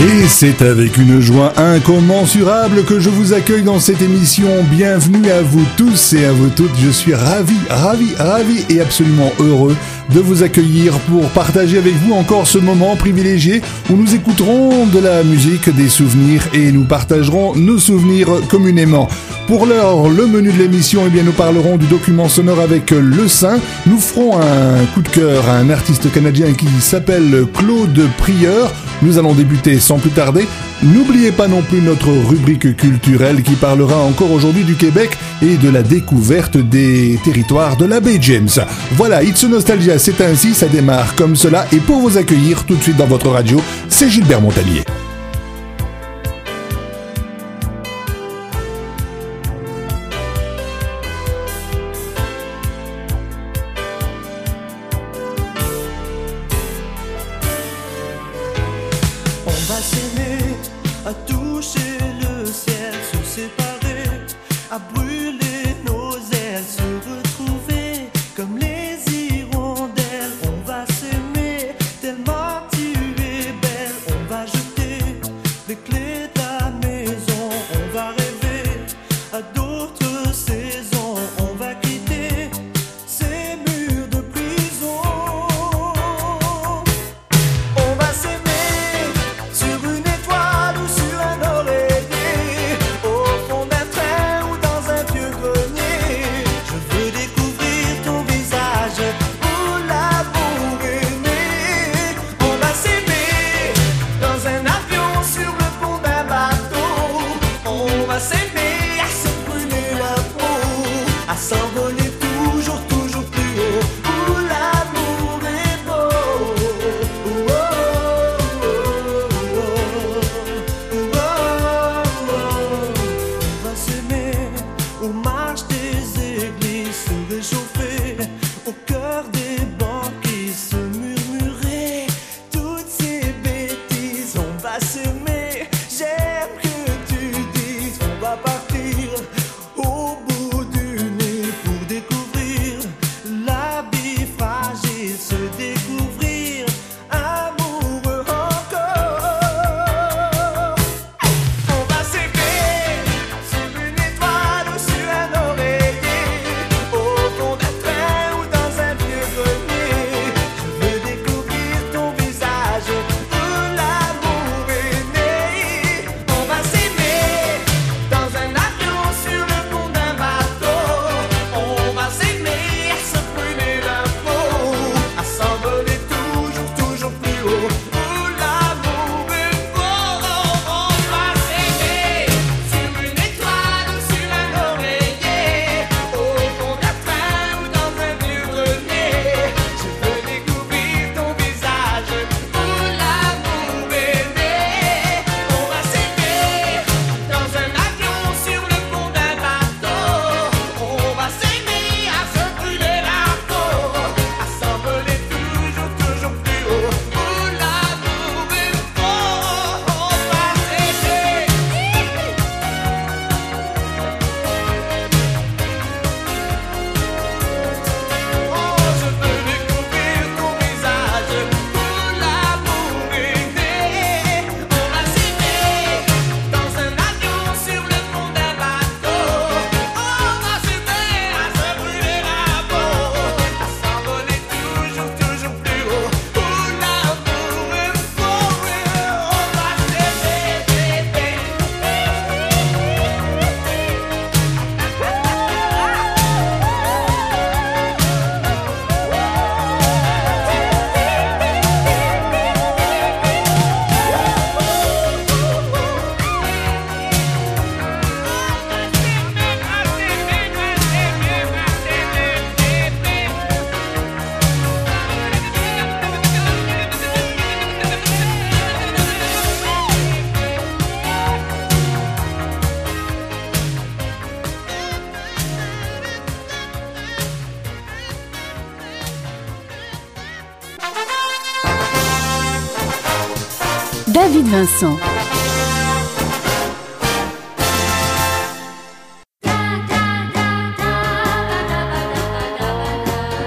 Et c'est avec une joie incommensurable que je vous accueille dans cette émission. Bienvenue à vous tous et à vous toutes. Je suis ravi, ravi, ravi et absolument heureux de vous accueillir pour partager avec vous encore ce moment privilégié où nous écouterons de la musique, des souvenirs et nous partagerons nos souvenirs communément. Pour l'heure, le menu de l'émission, eh bien, nous parlerons du document sonore avec Le Saint. Nous ferons un coup de cœur à un artiste canadien qui s'appelle Claude Prieur. Nous allons débuter sans plus tarder. N'oubliez pas non plus notre rubrique culturelle qui parlera encore aujourd'hui du Québec et de la découverte des territoires de la baie James. Voilà, It's Nostalgia, c'est ainsi, ça démarre comme cela. Et pour vous accueillir tout de suite dans votre radio, c'est Gilbert Montagnier. Sur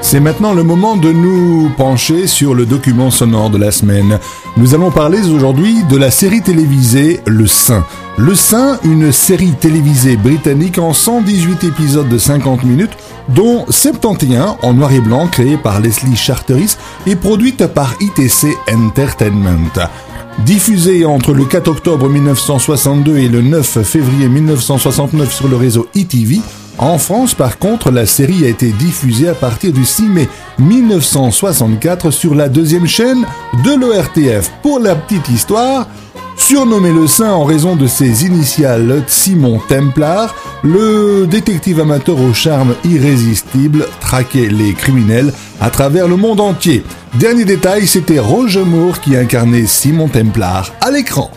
C'est maintenant le moment de nous pencher sur le document sonore de la semaine. Nous allons parler aujourd'hui de la série télévisée Le Saint. Le Saint, une série télévisée britannique en 118 épisodes de 50 minutes, dont 71 en noir et blanc créée par Leslie Charteris et produite par ITC Entertainment. Diffusée entre le 4 octobre 1962 et le 9 février 1969 sur le réseau ETV, en France, par contre, la série a été diffusée à partir du 6 mai 1964 sur la deuxième chaîne de l'ORTF. Pour la petite histoire, surnommé le Saint en raison de ses initiales Simon Templar, le détective amateur au charme irrésistible traquait les criminels à travers le monde entier. Dernier détail, c'était Roger Moore qui incarnait Simon Templar à l'écran.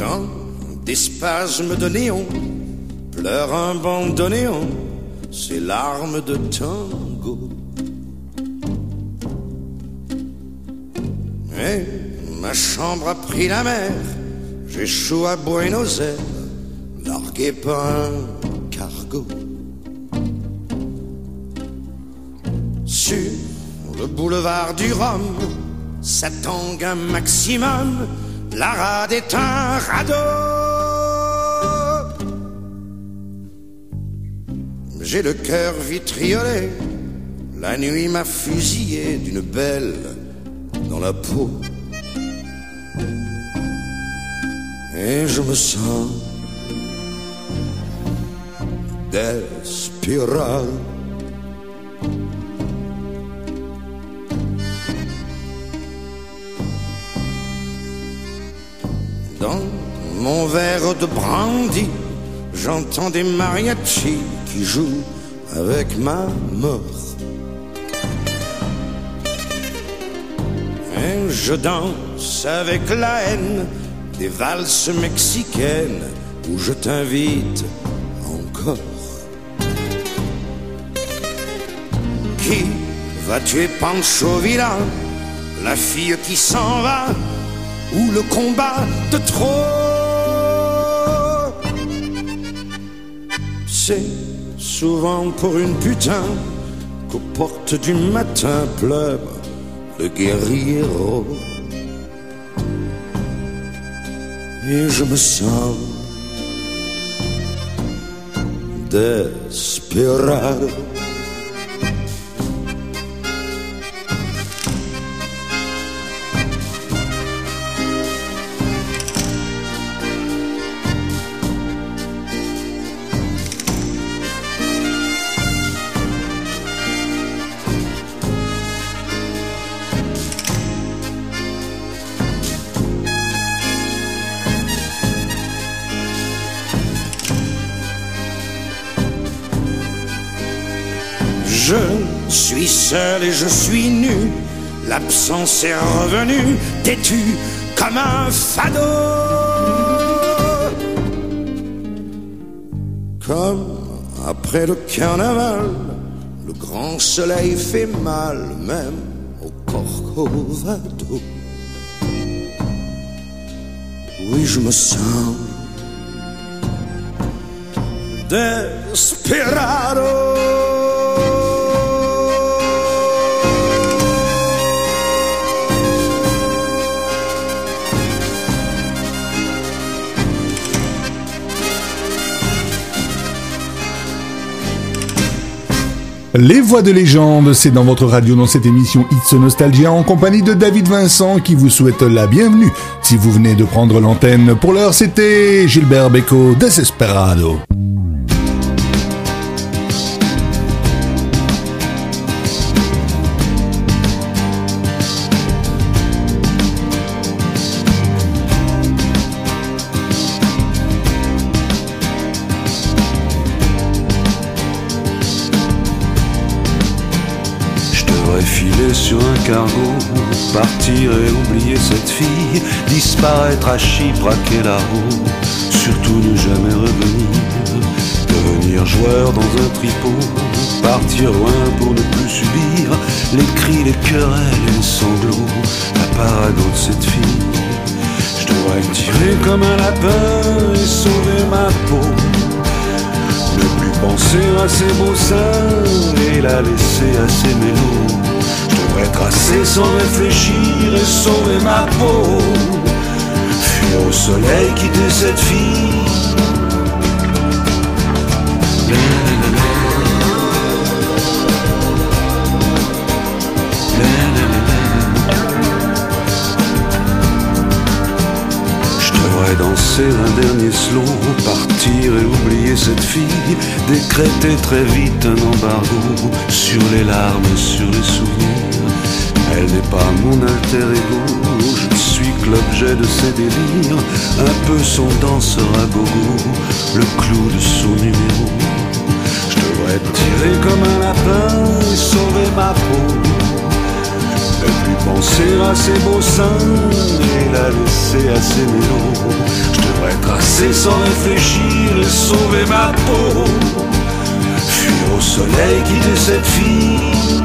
Dans des spasmes de néon, pleure un bandoneon, ses larmes de tango. Et ma chambre a pris la mer, j'échoue à Buenos Aires, largué par un cargo. Sur le boulevard du Rhum, ça tangue un maximum, la rade est un radeau. J'ai le cœur vitriolé, la nuit m'a fusillé d'une belle dans la peau. Et je me sens. Dans mon verre de brandy, j'entends des mariachis qui jouent avec ma mort. Et je danse avec la haine des valses mexicaines où je t'invite encore. Qui va tuer Pancho Villa, la fille qui s'en va, ou le combat de trop Souvent pour une putain qu'aux portes du matin pleure le guerriero. Et je me sens desperado. Et je suis nu. L'absence est revenue, têtu comme un fado. Comme après le carnaval, le grand soleil fait mal, même au Corcovado. Oui, je me sens desperado. Les voix de légende, c'est dans votre radio dans cette émission It's Nostalgia en compagnie de David Vincent qui vous souhaite la bienvenue. Si vous venez de prendre l'antenne, pour l'heure c'était Gilbert Beco Desesperado. Cette fille, disparaître à Chypre, à roue surtout ne jamais revenir, devenir joueur dans un tripot, partir loin pour ne plus subir les cris, les querelles et les sanglots, la parade de cette fille. Je devrais tirer comme un lapin et sauver ma peau. Ne plus penser à ses beaux seins et la laisser à ses mélos tracer sans réfléchir et sauver ma peau. Fuir au soleil, quitter cette fille. Danser un dernier slow, partir et oublier cette fille, décréter très vite un embargo sur les larmes, sur les souvenirs. Elle n'est pas mon alter ego, je suis que l'objet de ses délires, un peu son danseur à gogo, le clou de son numéro. Je devrais tirer comme un lapin et sauver ma peau. Ne plus penser à ses beaux seins et la laisser à ses mélos. Je devrais tracer sans réfléchir et sauver ma peau. Fuir au soleil, quitter cette fille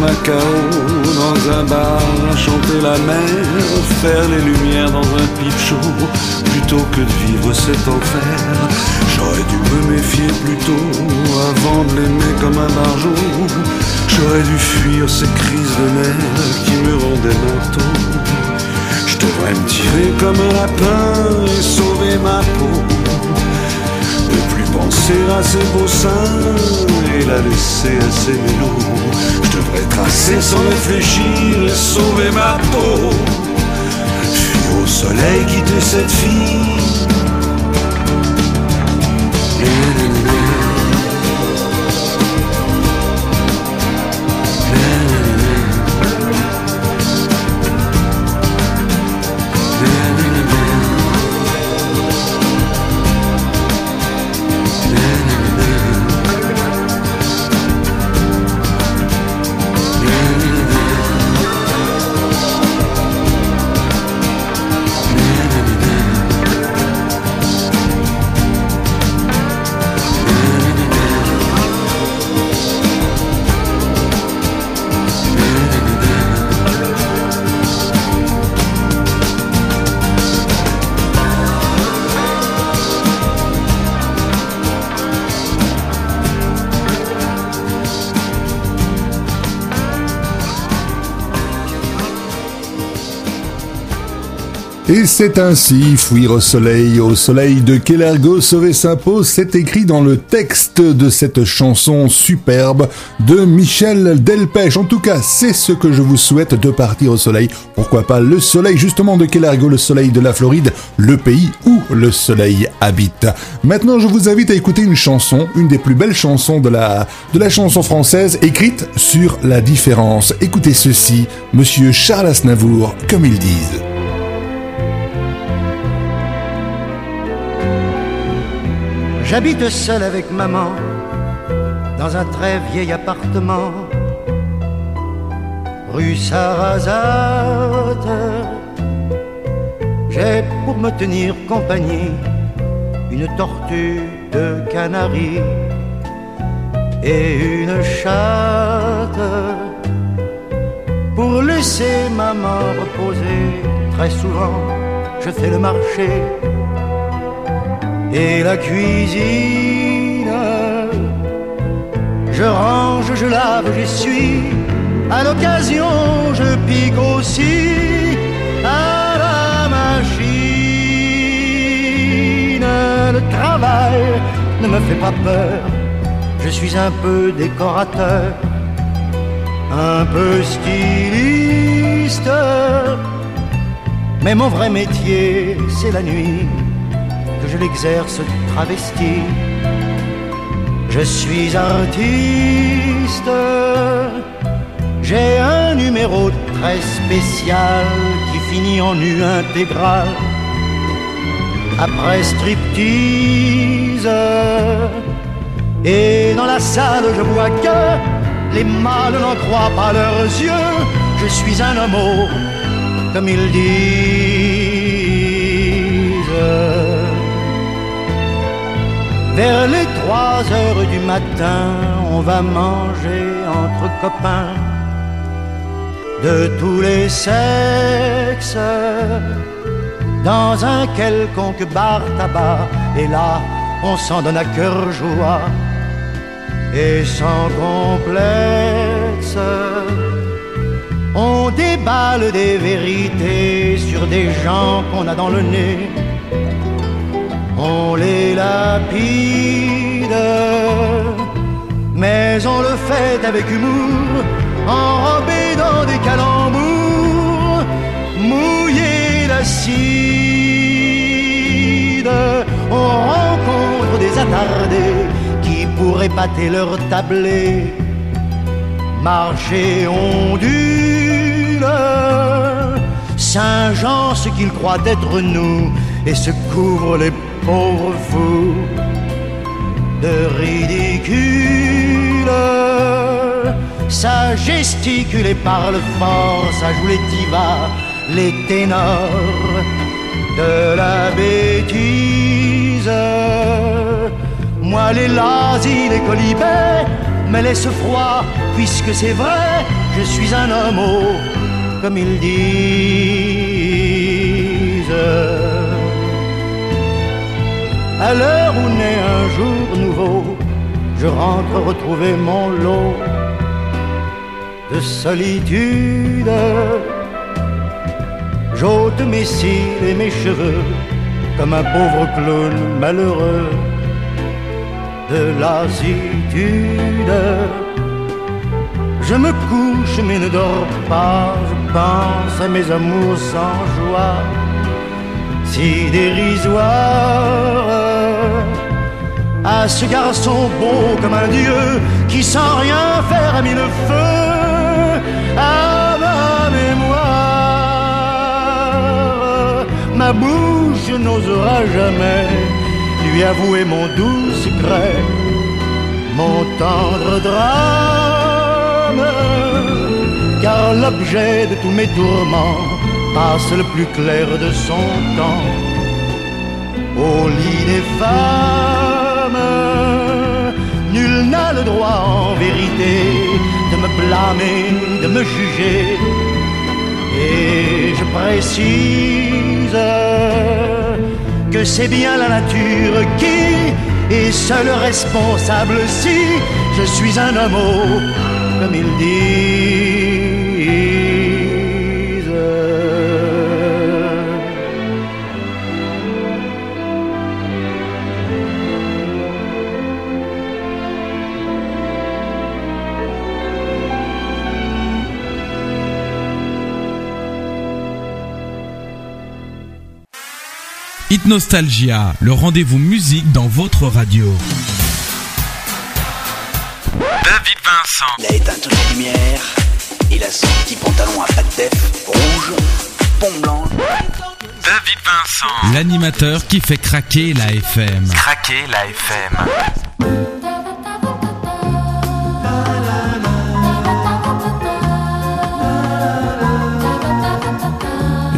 Macao, dans un bar, chanter la mer, faire les lumières dans un pipe chaud, plutôt que de vivre cet enfer. J'aurais dû me méfier plus tôt, avant de l'aimer comme un barjot. J'aurais dû fuir ces crises de nerfs qui me rendaient marteau. Je devrais me tirer comme un lapin et sauver ma peau. Penser à ses beaux seins et la laisser à ses mélos tracer sans réfléchir et sauver ma peau. Fuir au soleil, quitter cette fille c'est ainsi, fuir au soleil, au soleil de Kellergo sauver sa peau, c'est écrit dans le texte de cette chanson superbe de Michel Delpech. En tout cas, c'est ce que je vous souhaite de partir au soleil. Pourquoi pas le soleil justement de Kellergo, le soleil de la Floride, le pays où le soleil habite. Maintenant, je vous invite à écouter une chanson, une des plus belles chansons de la, de la chanson française, écrite sur la différence. Écoutez ceci, monsieur Charles Aznavour, comme ils disent. J'habite seul avec maman dans un très vieil appartement. rue Sarrazate. J'ai pour me tenir compagnie une tortue de Canaries et une chatte pour laisser maman reposer. Très souvent, je fais le marché et la cuisine. Je range, je lave, j'essuie. À l'occasion, je pique aussi à la machine. Le travail ne me fait pas peur. Je suis un peu décorateur, un peu styliste. Mais mon vrai métier, c'est la nuit je l'exerce travesti. Je suis artiste, j'ai un numéro très spécial qui finit en nu intégral. Après striptease, et dans la salle je vois que les mâles n'en croient pas leurs yeux. Je suis un homo, comme ils disent. Vers les trois heures du matin, on va manger entre copains de tous les sexes dans un quelconque bar tabac. Et là, on s'en donne à cœur joie et sans complexe. On déballe des vérités sur des gens qu'on a dans le nez on les lapide, mais on le fait avec humour, enrobé dans des calembours, mouillé d'acide. On rencontre des attardés qui pourraient pâter leur tablé, marcher ondule. Saint-Jean, ce qu'il croit être nous, et se couvre les pauvres fous de ridicule. Ça gesticule et parle fort, ça joue les divas, les ténors de la bêtise. Moi, les lazis, les colibets me laissent froid, puisque c'est vrai, je suis un homme, comme ils disent. À l'heure où naît un jour nouveau, je rentre retrouver mon lot de solitude. J'ôte mes cils et mes cheveux comme un pauvre clown malheureux de lassitude. Je me couche mais ne dors pas, je pense à mes amours sans joie si dérisoire à ce garçon beau comme un dieu qui sans rien faire a mis le feu à ma mémoire. Ma bouche n'osera jamais lui avouer mon doux secret, mon tendre drame, car l'objet de tous mes tourments passe le plus clair de son temps au lit des femmes. Nul n'a le droit en vérité de me blâmer, de me juger. Et je précise que c'est bien la nature qui est seule responsable si je suis un homme, comme il dit. Nostalgia, le rendez-vous musique dans votre radio. David Vincent. Il a éteint toutes les lumières. Il a son petit pantalon à pattes def rouge, pompe blanche. David Vincent. L'animateur qui fait craquer la FM. Craquer la FM.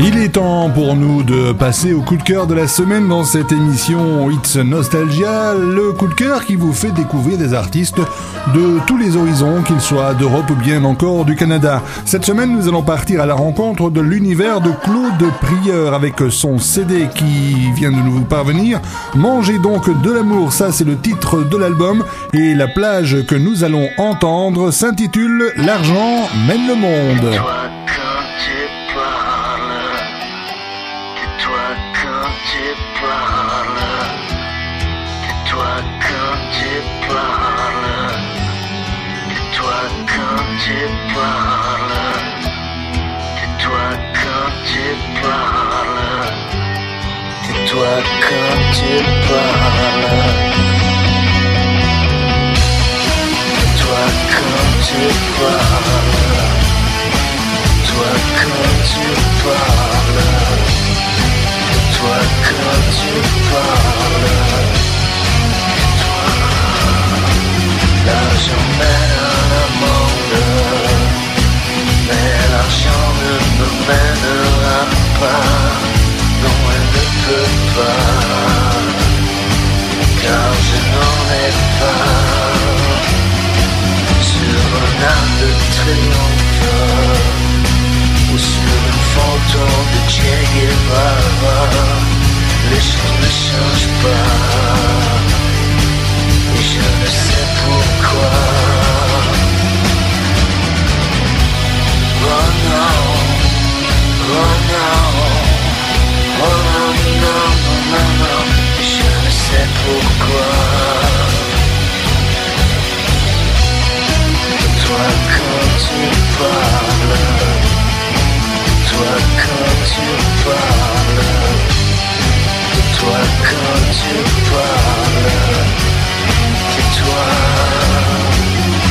Il est temps pour nous de passer au coup de cœur de la semaine dans cette émission It's Nostalgia, le coup de cœur qui vous fait découvrir des artistes de tous les horizons, qu'ils soient d'Europe ou bien encore du Canada. Cette semaine, nous allons partir à la rencontre de l'univers de Claude Prieur avec son CD qui vient de nous parvenir. Mangez donc de l'amour, ça c'est le titre de l'album et la plage que nous allons entendre s'intitule L'argent mène le monde. Tais-toi quand tu parles. Tais-toi quand tu parles. Tais-toi quand tu parles. Tais-toi quand tu parles. Tais-toi. L'argent mène à la monde. Mais l'argent ne me mènera pas. Car je n'en ai pas. Sur un arc de triomphe, ou sur une photo de Che Guevara, les choses ne changent pas. Et je ne sais pourquoi. Toi quand tu parles, toi quand tu parles, tais-toi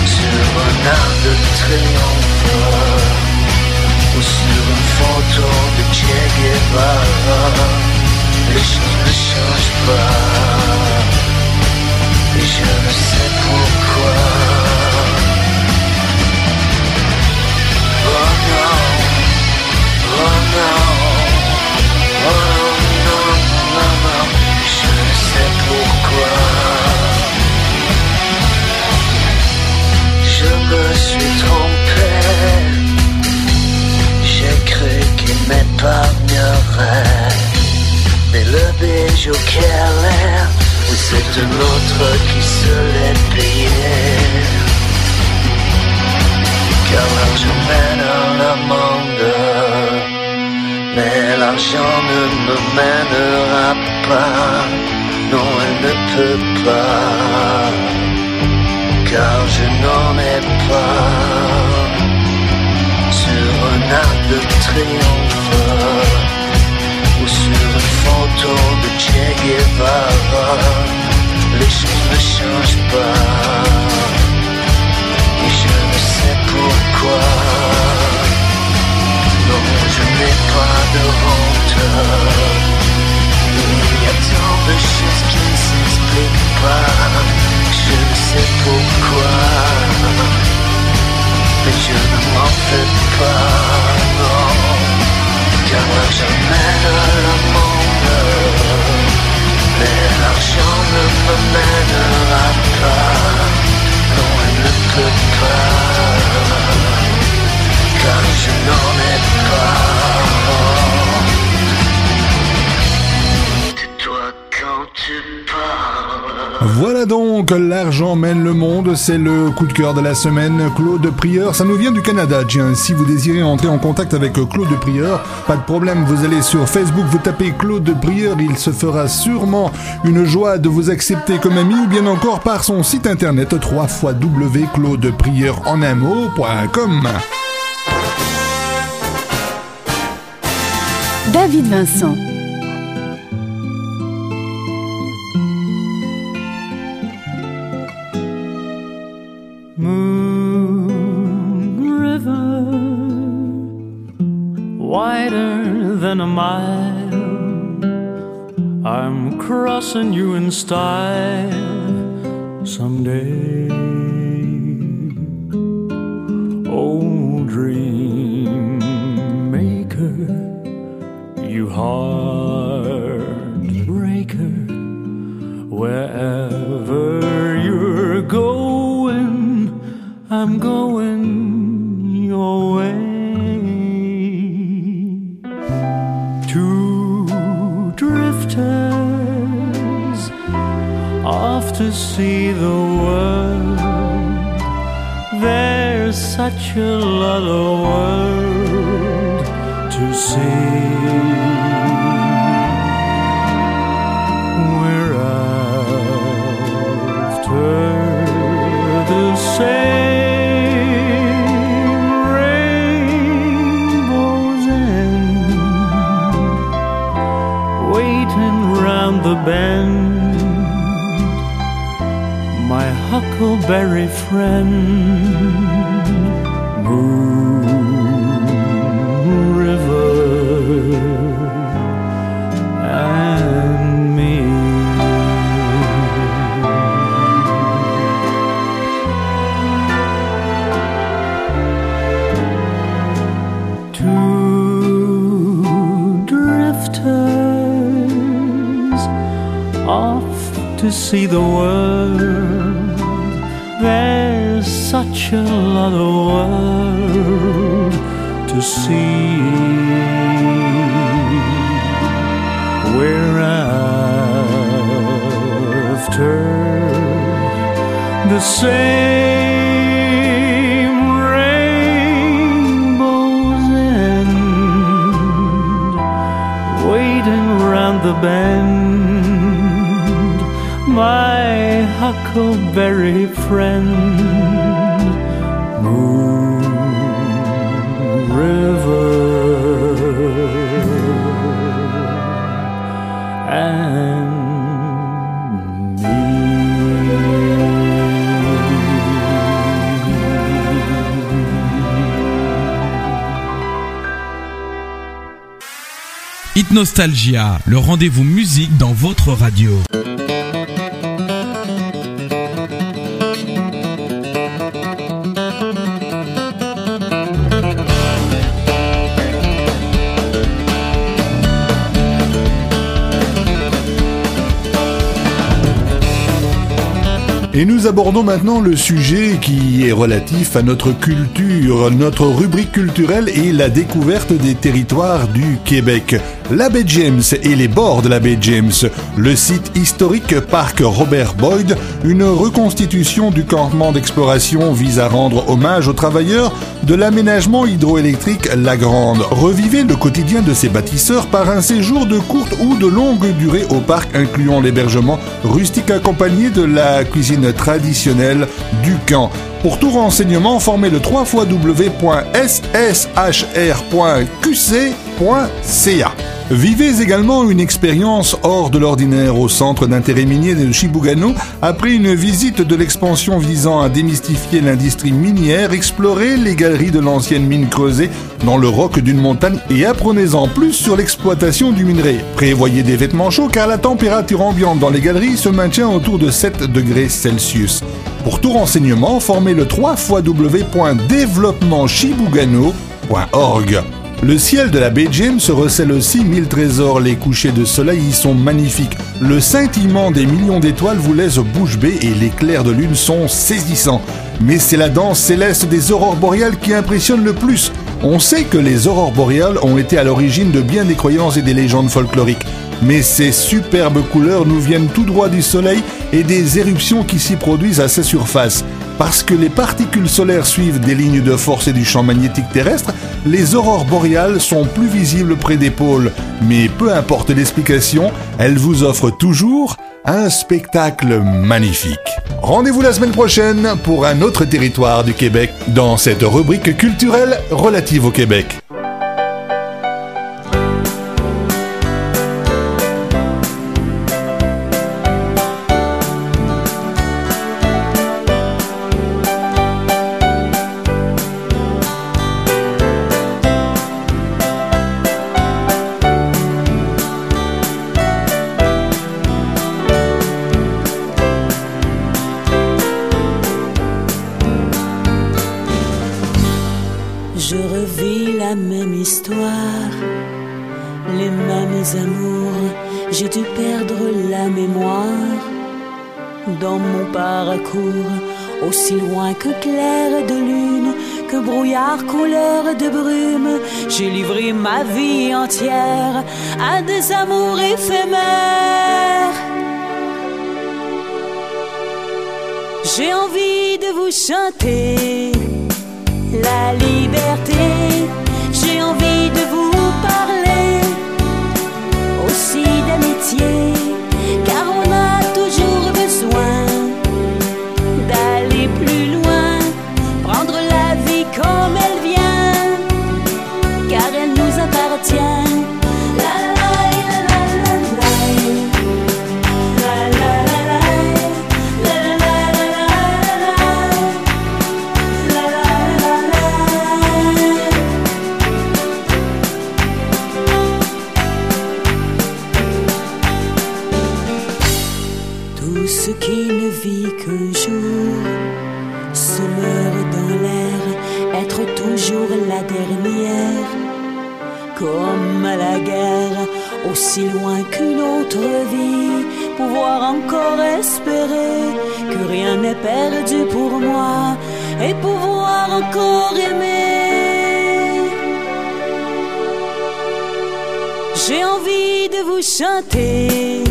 sur un arc de triomphe ou sur une photo de Che Guevara. Les choses ne changent pas, et je ne sais c'est un autre qui se l'est payé Car l'argent mène à la monde Mais l'argent ne me mènera pas. Non elle ne peut pas. Car je n'en ai pas. Sur un arc de triomphe photo de Che Guevara, les choses ne changent pas. Et je ne sais pourquoi. Non, je n'ai pas de honte. Il y a tant de choses qui ne s'expliquent pas. Je ne sais pourquoi. Mais je ne m'en fais pas, non Car l'argent mène à la monde Mais l'argent ne me mènera Voilà donc, l'argent mène le monde, c'est le coup de cœur de la semaine, Claude Prieur. Ça nous vient du Canada, tiens. Si vous désirez entrer en contact avec Claude Prieur, pas de problème, vous allez sur Facebook, vous tapez Claude Prieur, il se fera sûrement une joie de vous accepter comme ami, ou bien encore par son site internet www.claudeprieur en un mot.com. David Vincent. Than a mile. I'm crossing you in style someday. Oh, dream maker, you heartbreaker. Wherever you're going, I'm going to see the world. There's such a lot of world to see. We're after the same rainbow's end, waiting round the bend. Huckleberry friend, Moon River, and me. Two drifters off to see the world. Such a world to see. We're after the same rainbow's end, waiting round the bend my huckleberry friend, Nostalgia, le rendez-vous musique dans votre radio. Et nous abordons maintenant le sujet qui est relatif à notre culture, notre rubrique culturelle et la découverte des territoires du Québec. La baie James et les bords de la baie James, le site historique Parc Robert Boyd, une reconstitution du campement d'exploration vise à rendre hommage aux travailleurs de l'aménagement hydroélectrique La Grande. Revivez le quotidien de ces bâtisseurs par un séjour de courte ou de longue durée au parc incluant l'hébergement rustique accompagné de la cuisine traditionnelle du camp. Pour tout renseignement, formez le 3 www.ssh.qc.ca. Vivez également une expérience hors de l'ordinaire au centre d'intérêt minier de Chibougamau après une visite de l'expansion visant à démystifier l'industrie minière, explorez les galeries de l'ancienne mine creusée dans le roc d'une montagne et apprenez-en plus sur l'exploitation du minerai. Prévoyez des vêtements chauds car la température ambiante dans les galeries se maintient autour de 7 degrés Celsius. Pour tout renseignement, formez le 3 www.développementchibougamau.org. Le ciel de la baie se recèle aussi mille trésors, les couchers de soleil y sont magnifiques. Le scintillement des millions d'étoiles vous laisse bouche bée et les clairs de lune sont saisissants. Mais c'est la danse céleste des aurores boréales qui impressionne le plus. On sait que les aurores boréales ont été à l'origine de bien des croyances et des légendes folkloriques. Mais ces superbes couleurs nous viennent tout droit du soleil et des éruptions qui s'y produisent à sa surface. Parce que les particules solaires suivent des lignes de force et du champ magnétique terrestre, les aurores boréales sont plus visibles près des pôles. Mais peu importe l'explication, elles vous offrent toujours un spectacle magnifique. Rendez-vous la semaine prochaine pour un autre territoire du Québec dans cette rubrique culturelle relative au Québec. aussi loin que clair de lune, que brouillard couleur de brume, j'ai livré ma vie entière à des amours éphémères. J'ai envie de vous chanter la liberté, j'ai envie de vous parler aussi d'amitié. vie, pouvoir encore espérer que rien n'est perdu pour moi et pouvoir encore aimer. J'ai envie de vous chanter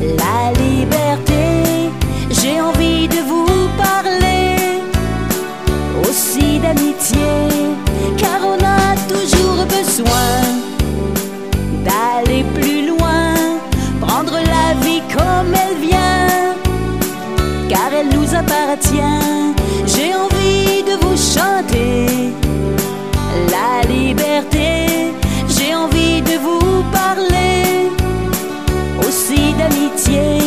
la liberté, j'ai envie de vous parler aussi d'amitié, car on a toujours besoin liberté. J'ai envie de vous parler aussi d'amitié.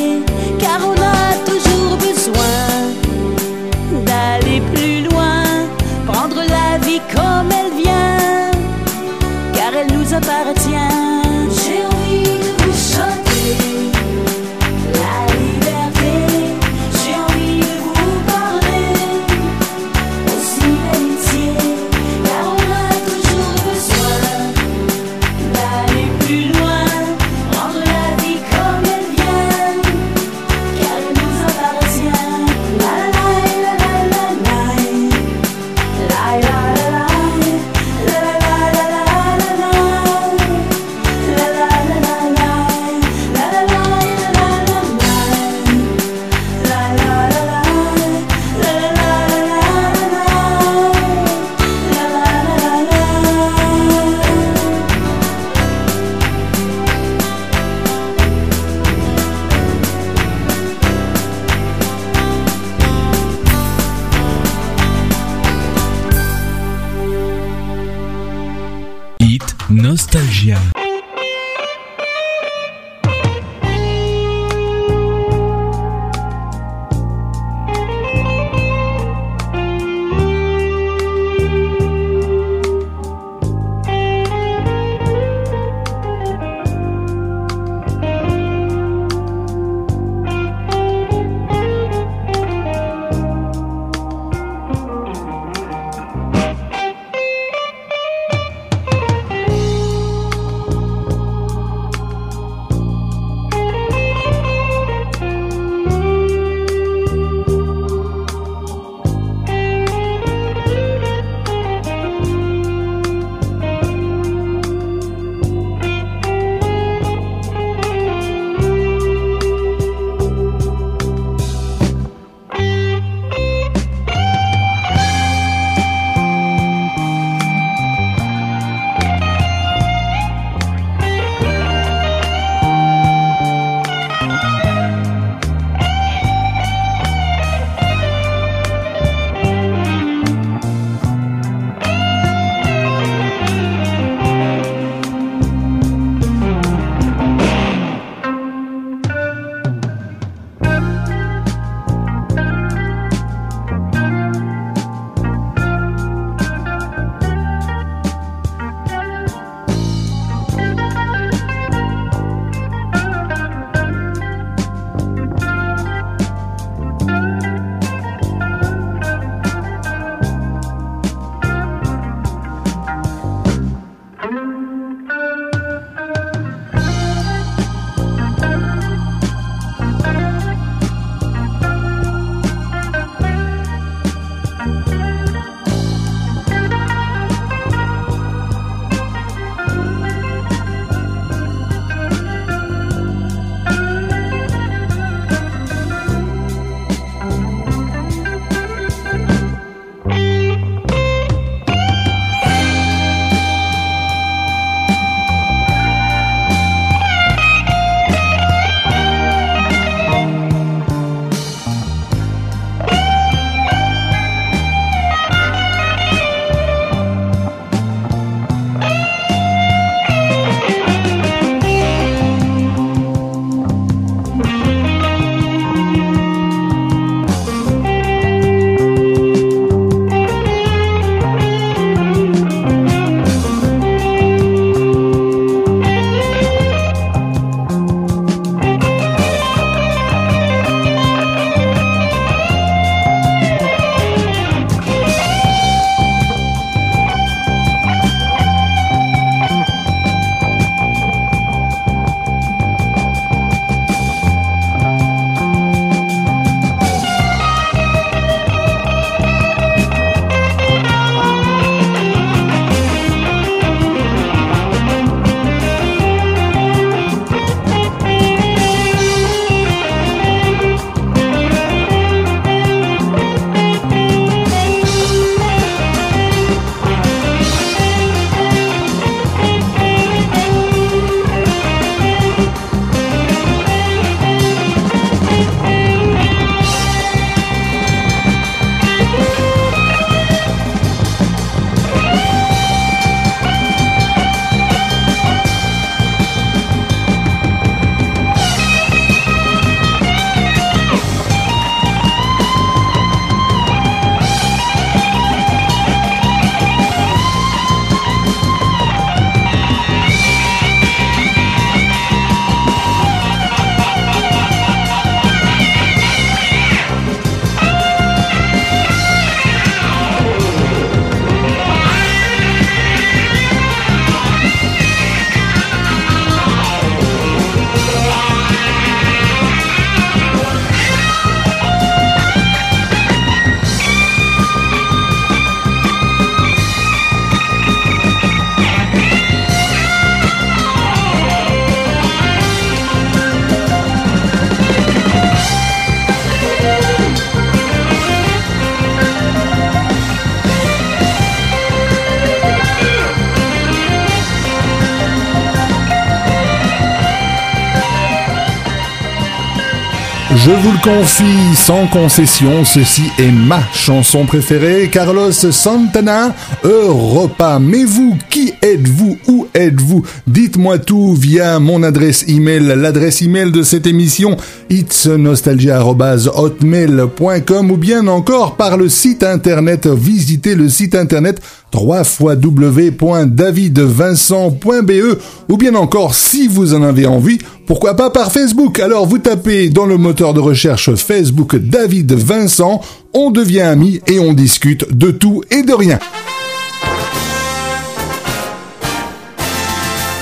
Je vous le confie sans concession, ceci est ma chanson préférée, Carlos Santana, Europa. Mais vous, qui êtes-vous êtes-vous? Dites-moi tout via mon adresse email, l'adresse email de cette émission, itsnostalgia.hotmail.com ou bien encore par le site internet, visitez le site internet www.davidvincent.be ou bien encore si vous en avez envie, pourquoi pas par Facebook. Alors vous tapez dans le moteur de recherche Facebook David Vincent, on devient amis et on discute de tout et de rien.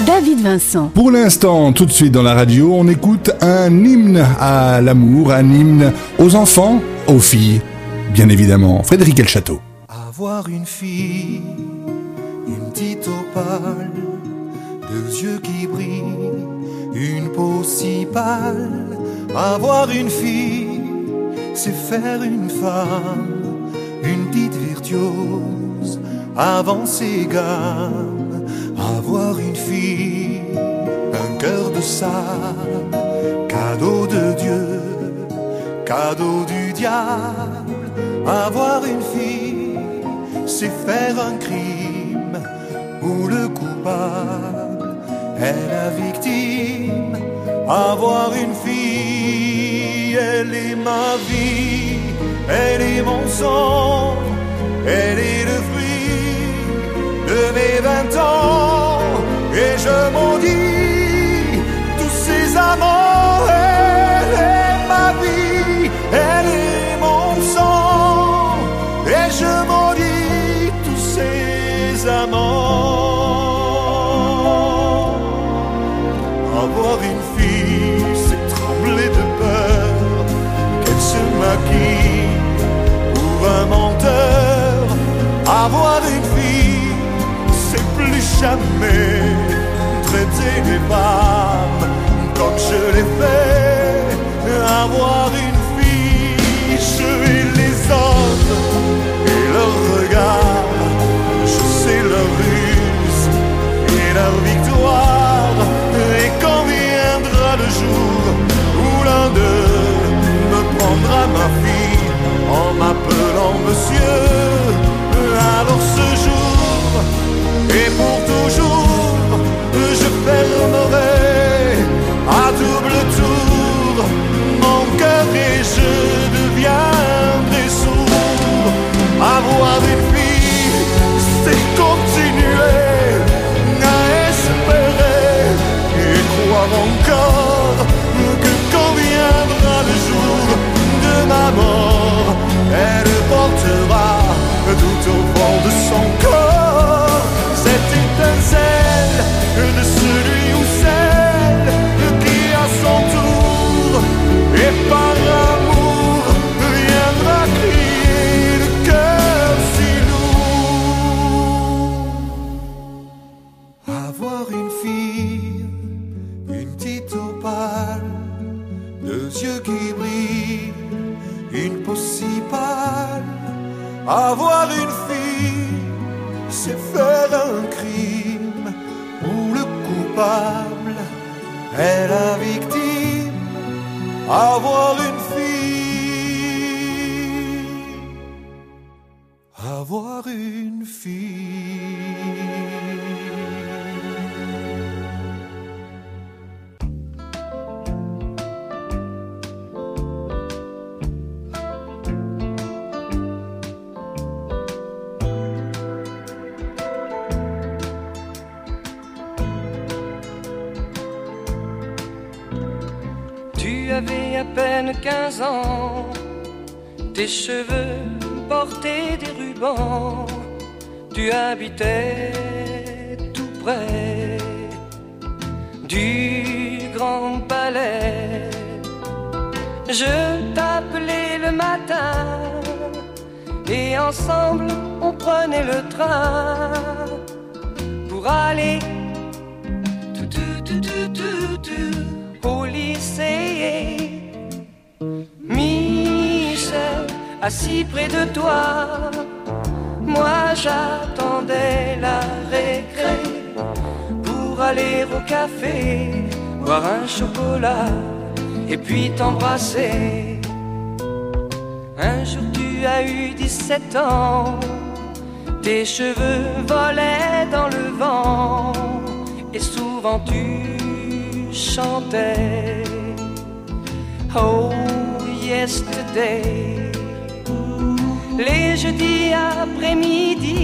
David Vincent. Pour l'instant, tout de suite dans la radio, on écoute un hymne à l'amour, un hymne aux enfants, aux filles, bien évidemment. Frédéric El Château. Avoir une fille, une petite opale, deux yeux qui brillent, une peau si pâle. Avoir une fille, c'est faire une femme, une petite virtuose, avancer gamme. Avoir une fille, un cœur de sable, cadeau de Dieu, cadeau du diable. Avoir une fille, c'est faire un crime où le coupable est la victime. Avoir une fille, elle est ma vie, elle est mon sang, elle est le fruit de mes vingt ans. Et je maudis tous ces amants, elle est ma vie, elle est mon sang. Et je maudis tous ces amants. Avoir une fille, c'est trembler de peur qu'elle se maquille pour un menteur. Avoir une jamais traiter les femmes comme je l'ai fait. Avoir une fille, je hais les hommes et leurs regards, je sais leur ruse et leur victoire. Et quand viendra le jour où l'un d'eux me prendra ma fille en m'appelant monsieur, alors ce jour et pour toujours, je fermerai assis près de toi, moi j'attendais la récré pour aller au café, boire un chocolat et puis t'embrasser. Un jour tu as eu 17 ans, tes cheveux volaient dans le vent et souvent tu chantais. Oh, yesterday. Les jeudis après-midi,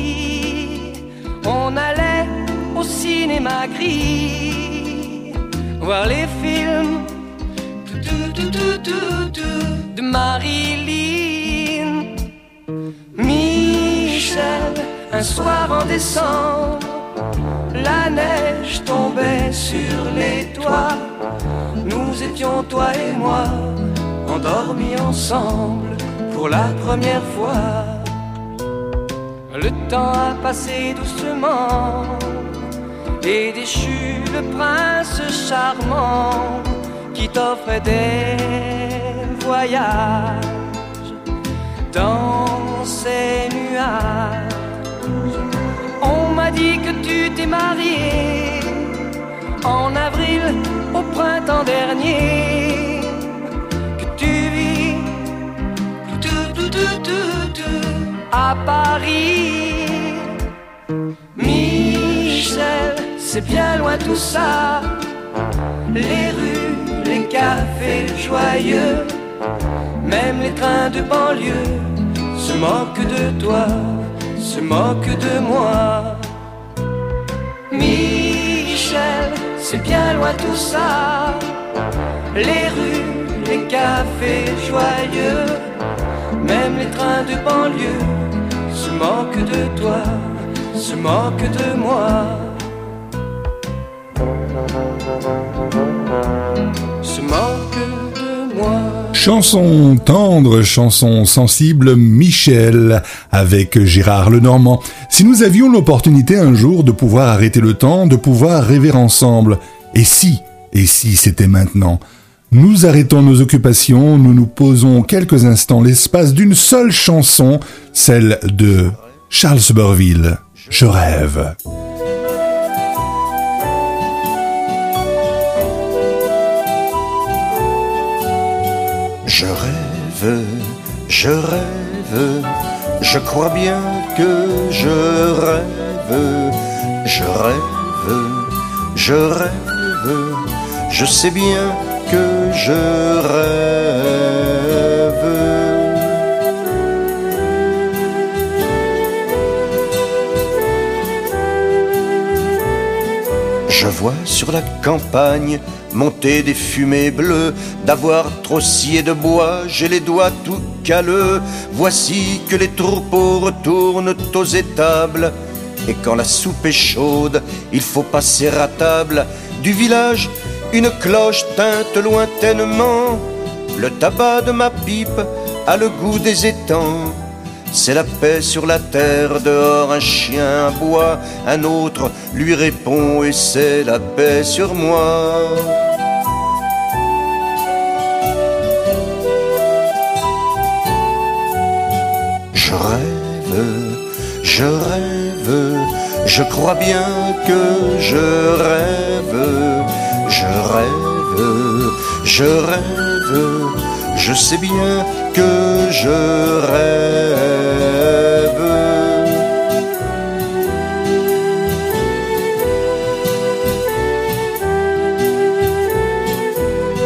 on allait au cinéma gris voir les films de Marilyn. Michel, un soir en décembre, la neige tombait sur les toits. Nous étions, toi et moi, endormis ensemble pour la première fois. Le temps a passé doucement et déchu le prince charmant qui t'offrait des voyages dans ces nuages. On m'a dit que tu t'es marié en avril au printemps dernier, à Paris. Michel, c'est bien loin tout ça, les rues, les cafés joyeux, même les trains de banlieue se moquent de toi, se moquent de moi. Michel, c'est bien loin tout ça, les rues, les cafés joyeux, même les trains de banlieue se moquent de toi, se moquent de moi. Se moquent de moi. Chanson tendre, chanson sensible, Michel, avec Gérard Lenormand. Si nous avions l'opportunité un jour de pouvoir arrêter le temps, de pouvoir rêver ensemble, et si, et si c'était maintenant? Nous arrêtons nos occupations, nous nous posons quelques instants l'espace d'une seule chanson, celle de Charles Burville, Je rêve. Je rêve, je rêve, je crois bien que je rêve, je rêve, je rêve, je sais bien que je rêve. Je vois sur la campagne monter des fumées bleues, d'avoir trop scié de bois, j'ai les doigts tout calleux. Voici que les troupeaux retournent aux étables, et quand la soupe est chaude, il faut passer à table. Du village, une cloche teinte lointainement, le tabac de ma pipe a le goût des étangs. C'est la paix sur la terre, dehors un chien aboie, un autre lui répond et c'est la paix sur moi. Je rêve, je rêve, je crois bien que je rêve, rêve, je rêve, je sais bien que je rêve.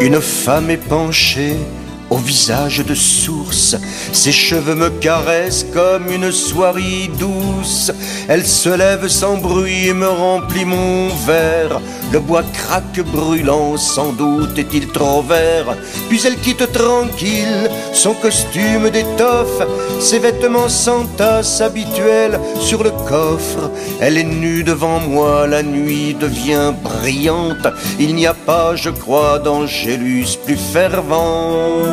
Une femme est penchée au visage de source, ses cheveux me caressent comme une soirée douce. Elle se lève sans bruit et me remplit mon verre. Le bois craque brûlant, sans doute est-il trop vert. Puis elle quitte tranquille son costume d'étoffe, ses vêtements sans tasse habituels sur le coffre. Elle est nue devant moi, la nuit devient brillante. Il n'y a pas, je crois, d'angélus plus fervente.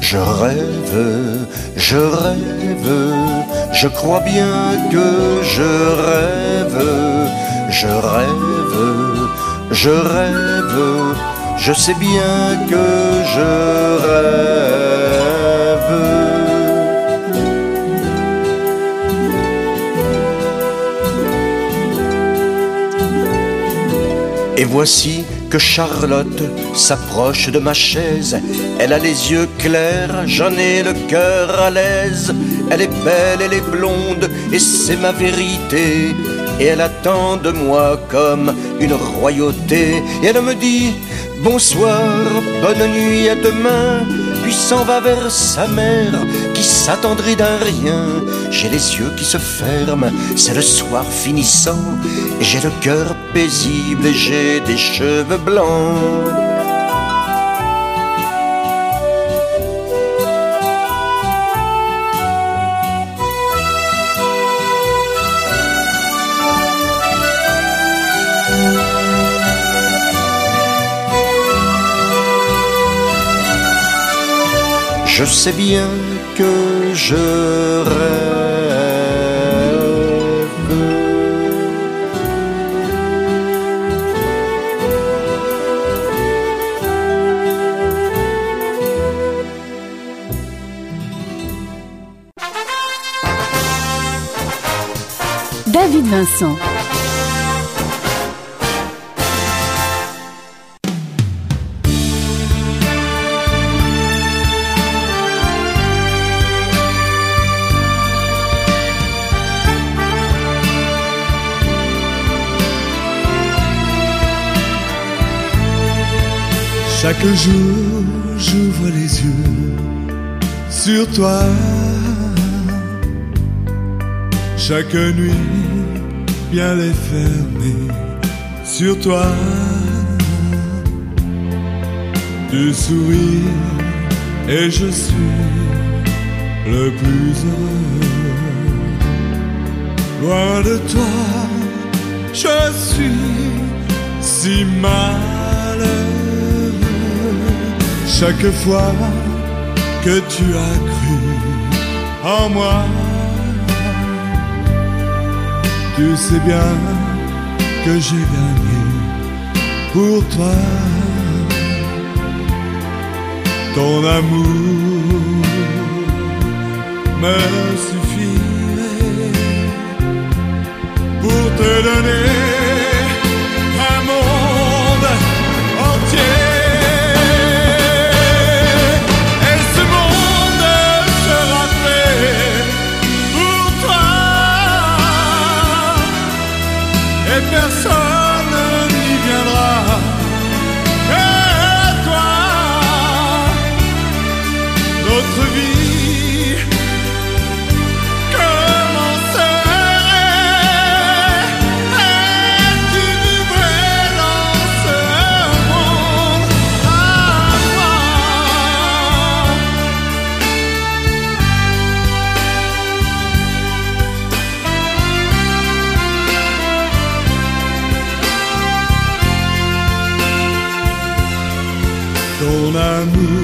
Je rêve, je rêve, je crois bien que je rêve, je rêve, je rêve, je sais bien que je rêve. Et voici que Charlotte s'approche de ma chaise. Elle a les yeux clairs, j'en ai le cœur à l'aise. Elle est belle, elle est blonde, et c'est ma vérité. Et elle attend de moi comme une royauté. Et elle me dit bonsoir, bonne nuit, à demain. Puis s'en va vers sa mère s'attendrit d'un rien. J'ai les yeux qui se ferment, c'est le soir finissant. Et j'ai le cœur paisible et j'ai des cheveux blancs. Je sais bien je rêve. David Vincent. Chaque jour, j'ouvre les yeux sur toi. Chaque nuit, bien les fermer sur toi. Tu souris et je suis le plus heureux. Loin de toi, je suis si malheureux. Chaque fois que tu as cru en moi, tu sais bien que j'ai gagné pour toi. Ton amour me suffirait pour te donner ton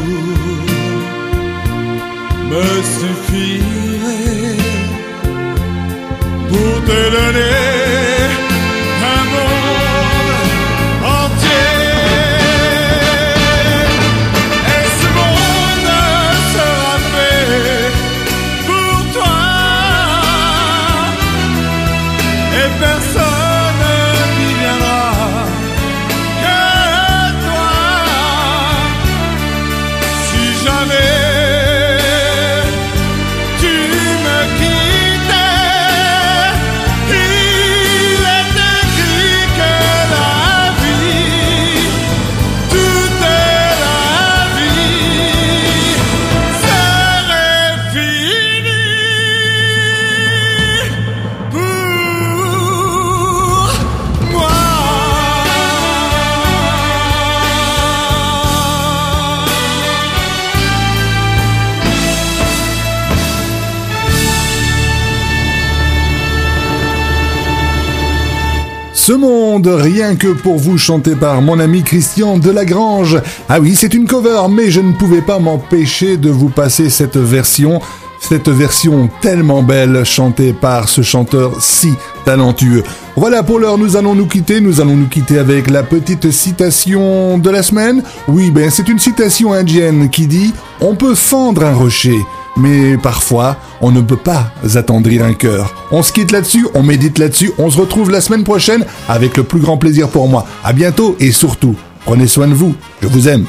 rien que pour vous, chanté par mon ami Christian Delagrange. Ah oui, c'est une cover, mais je ne pouvais pas m'empêcher de vous passer cette version, cette version tellement belle, chantée par ce chanteur si talentueux. Voilà pour l'heure, nous allons nous quitter, nous allons nous quitter avec la petite citation de la semaine. Oui, ben c'est une citation indienne qui dit « On peut fendre un rocher, mais parfois, on ne peut pas attendrir un cœur. On se quitte là-dessus, on médite là-dessus, on se retrouve la semaine prochaine avec le plus grand plaisir pour moi. À bientôt et surtout, prenez soin de vous. Je vous aime.